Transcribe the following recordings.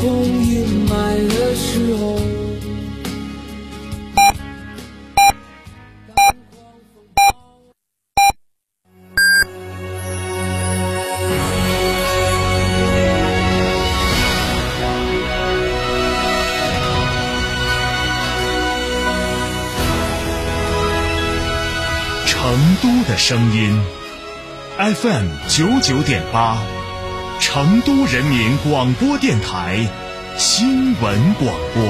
空阴霾的时候。成都的声音，FM 九九点八，成都人民广播电台新闻广播。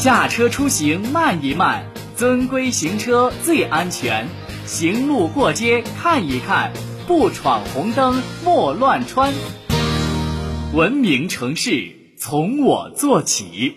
驾车出行慢一慢，遵规行车最安全。行路过街看一看，不闯红灯莫乱穿。文明城市从我做起。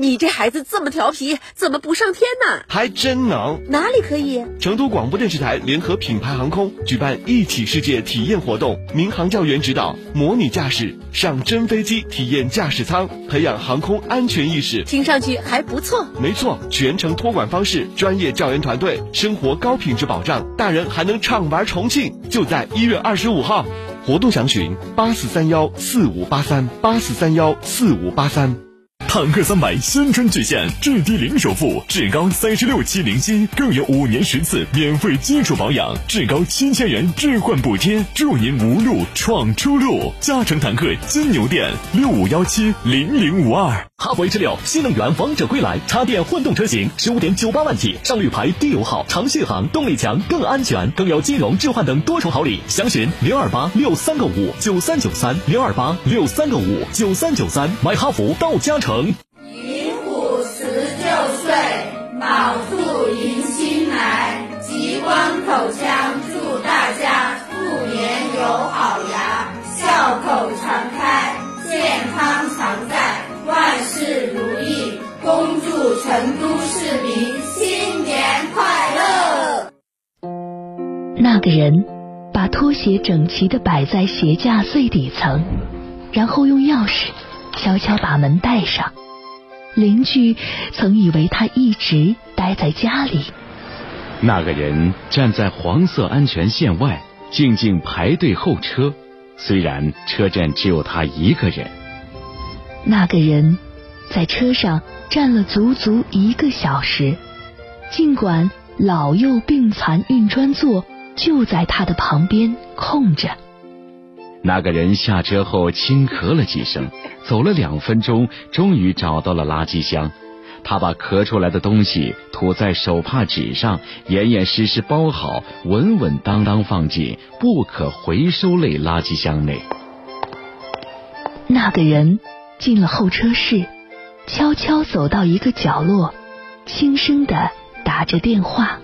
你这孩子这么调皮，怎么不上天呢？还真能！哪里可以？成都广播电视台联合品牌航空举办一起世界体验活动，民航教员指导，模拟驾驶，上真飞机体验驾驶舱，培养航空安全意识。听上去还不错。没错，全程托管方式，专业教员团队，生活高品质保障，大人还能畅玩重庆。就在一月二十五号，活动详询八四三幺四五八三八四三幺四五八三。坦克三百新春巨献，至低零首付，至高三十六期零息，更有五年十次免费基础保养，至高七千元置换补贴，祝您无路闯出路。嘉诚坦克金牛店六五幺七零零五二。哈弗 H 六新能源王者归来，插电混动车型十五点九八万起，上绿牌低油耗，长续航，动力强，更安全，更有金融置换等多重好礼。详询零二八六三个五九三九三零二八六三个五九三九三，买哈弗到嘉诚。那个人把拖鞋整齐的摆在鞋架最底层，然后用钥匙悄悄把门带上。邻居曾以为他一直待在家里。那个人站在黄色安全线外，静静排队候车。虽然车站只有他一个人。那个人在车上站了足足一个小时，尽管老幼病残运专座就在他的旁边空着。那个人下车后轻咳了几声，走了两分钟，终于找到了垃圾箱。他把咳出来的东西吐在手帕纸上，严严实实包好，稳稳当当放进不可回收类垃圾箱内。那个人进了候车室，悄悄走到一个角落，轻声的打着电话。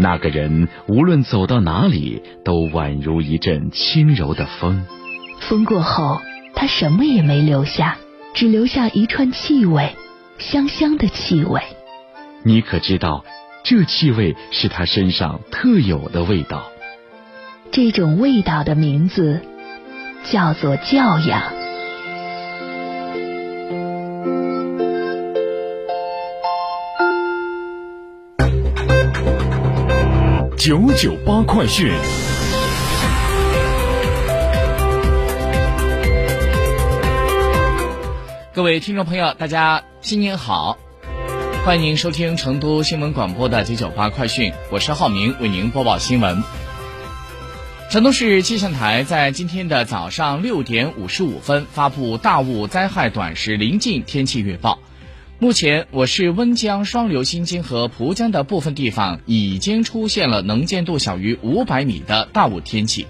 那个人无论走到哪里，都宛如一阵轻柔的风。风过后，他什么也没留下，只留下一串气味，香香的气味。你可知道，这气味是他身上特有的味道。这种味道的名字叫做教养。九九八快讯。各位听众朋友，大家新年好！欢迎您收听成都新闻广播的九九八快讯，我是浩明，为您播报新闻。成都市气象台在今天的早上六点五十五分发布大雾灾害短时临近天气预报。目前，我市温江、双流新津和蒲江的部分地方已经出现了能见度小于五百米的大雾天气。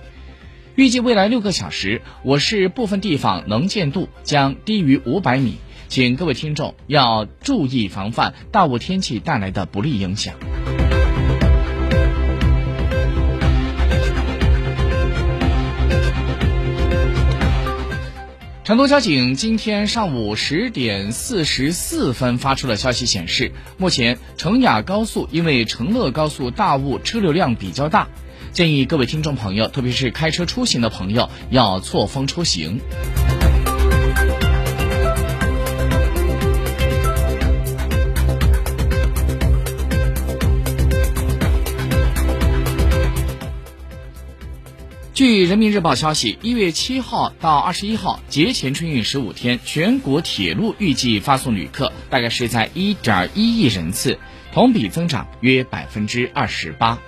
预计未来六个小时，我市部分地方能见度将低于五百米，请各位听众要注意防范大雾天气带来的不利影响。成都交警今天上午十点四十四分发出了消息，显示目前成雅高速因为成乐高速大雾车流量比较大，建议各位听众朋友，特别是开车出行的朋友要错峰出行。据人民日报消息，一月七号到二十一号节前春运十五天，全国铁路预计发送旅客大概是在一点一亿人次，同比增长约百分之二十八。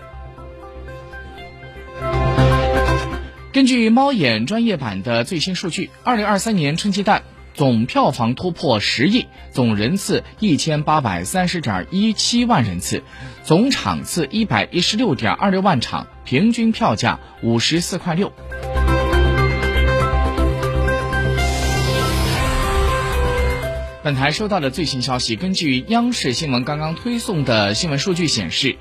根据猫眼专业版的最新数据，二零二三年春季档总票房突破十亿，总人次一千八百三十点一七万人次，总场次一百一十六点二六万场。平均票价五十四块六。本台收到的最新消息，根据央视新闻刚刚推送的新闻数据显示，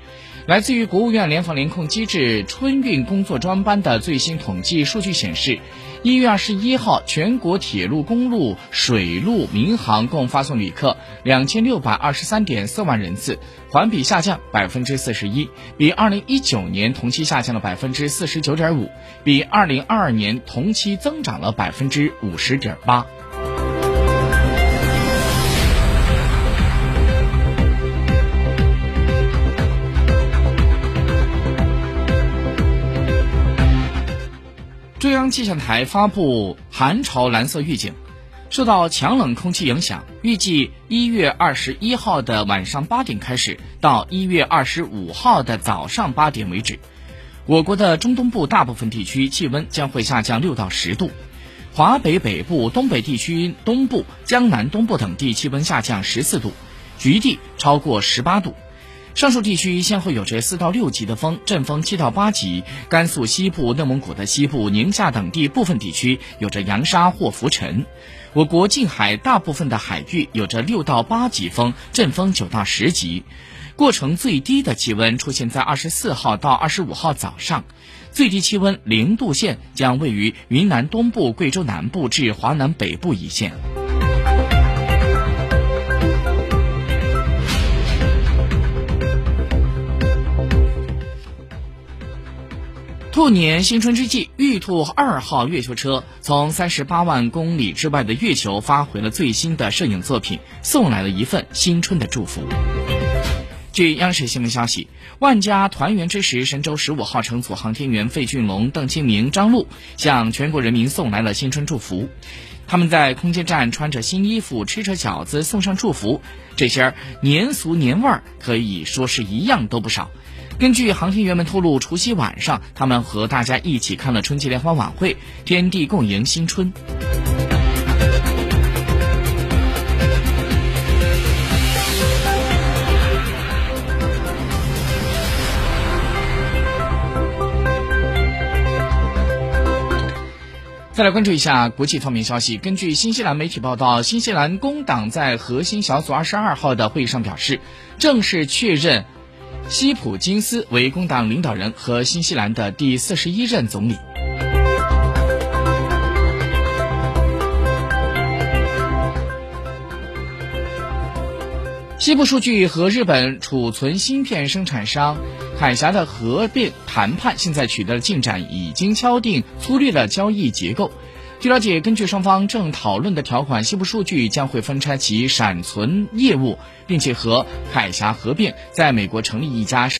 来自于国务院联防联控机制春运工作专班的最新统计数据显示。一月二十一号，全国铁路、公路、水路、民航共发送旅客两千六百二十三点四万人次，环比下降百分之四十一，比二零一九年同期下降了百分之四十九点五，比二零二二年同期增长了百分之五十点八。气象台发布寒潮蓝色预警，受到强冷空气影响，预计一月二十一号的晚上八点开始，到一月二十五号的早上八点为止，我国的中东部大部分地区气温将会下降六到十度，华北北部、东北地区东部、江南东部等地气温下降十四度，局地超过十八度。上述地区先后有着四到六级的风，阵风七到八级；甘肃西部、内蒙古的西部、宁夏等地部分地区有着扬沙或浮尘。我国近海大部分的海域有着六到八级风，阵风九到十级。过程最低的气温出现在二十四号到二十五号早上，最低气温零度线将位于云南东部、贵州南部至华南北部一线。兔年新春之际，玉兔二号月球车从三十八万公里之外的月球发回了最新的摄影作品，送来了一份新春的祝福。据央视新闻消息，万家团圆之时，神舟十五号乘组航天员费俊龙、邓清明、张璐向全国人民送来了新春祝福。他们在空间站穿着新衣服，吃着饺子，送上祝福。这些年俗年味儿可以说是一样都不少。根据航天员们透露，除夕晚上，他们和大家一起看了春节联欢晚会，天地共迎新春。再来关注一下国际方面消息。根据新西兰媒体报道，新西兰工党在核心小组二十二号的会议上表示，正式确认。西普金斯为工党领导人和新西兰的第四十一任总理。西部数据和日本储存芯片生产商海峡的合并谈判现在取得了进展，已经敲定粗略的交易结构。据了解，根据双方正讨论的条款，西部数据将会分拆其闪存业务，并且和海峡合并，在美国成立一家。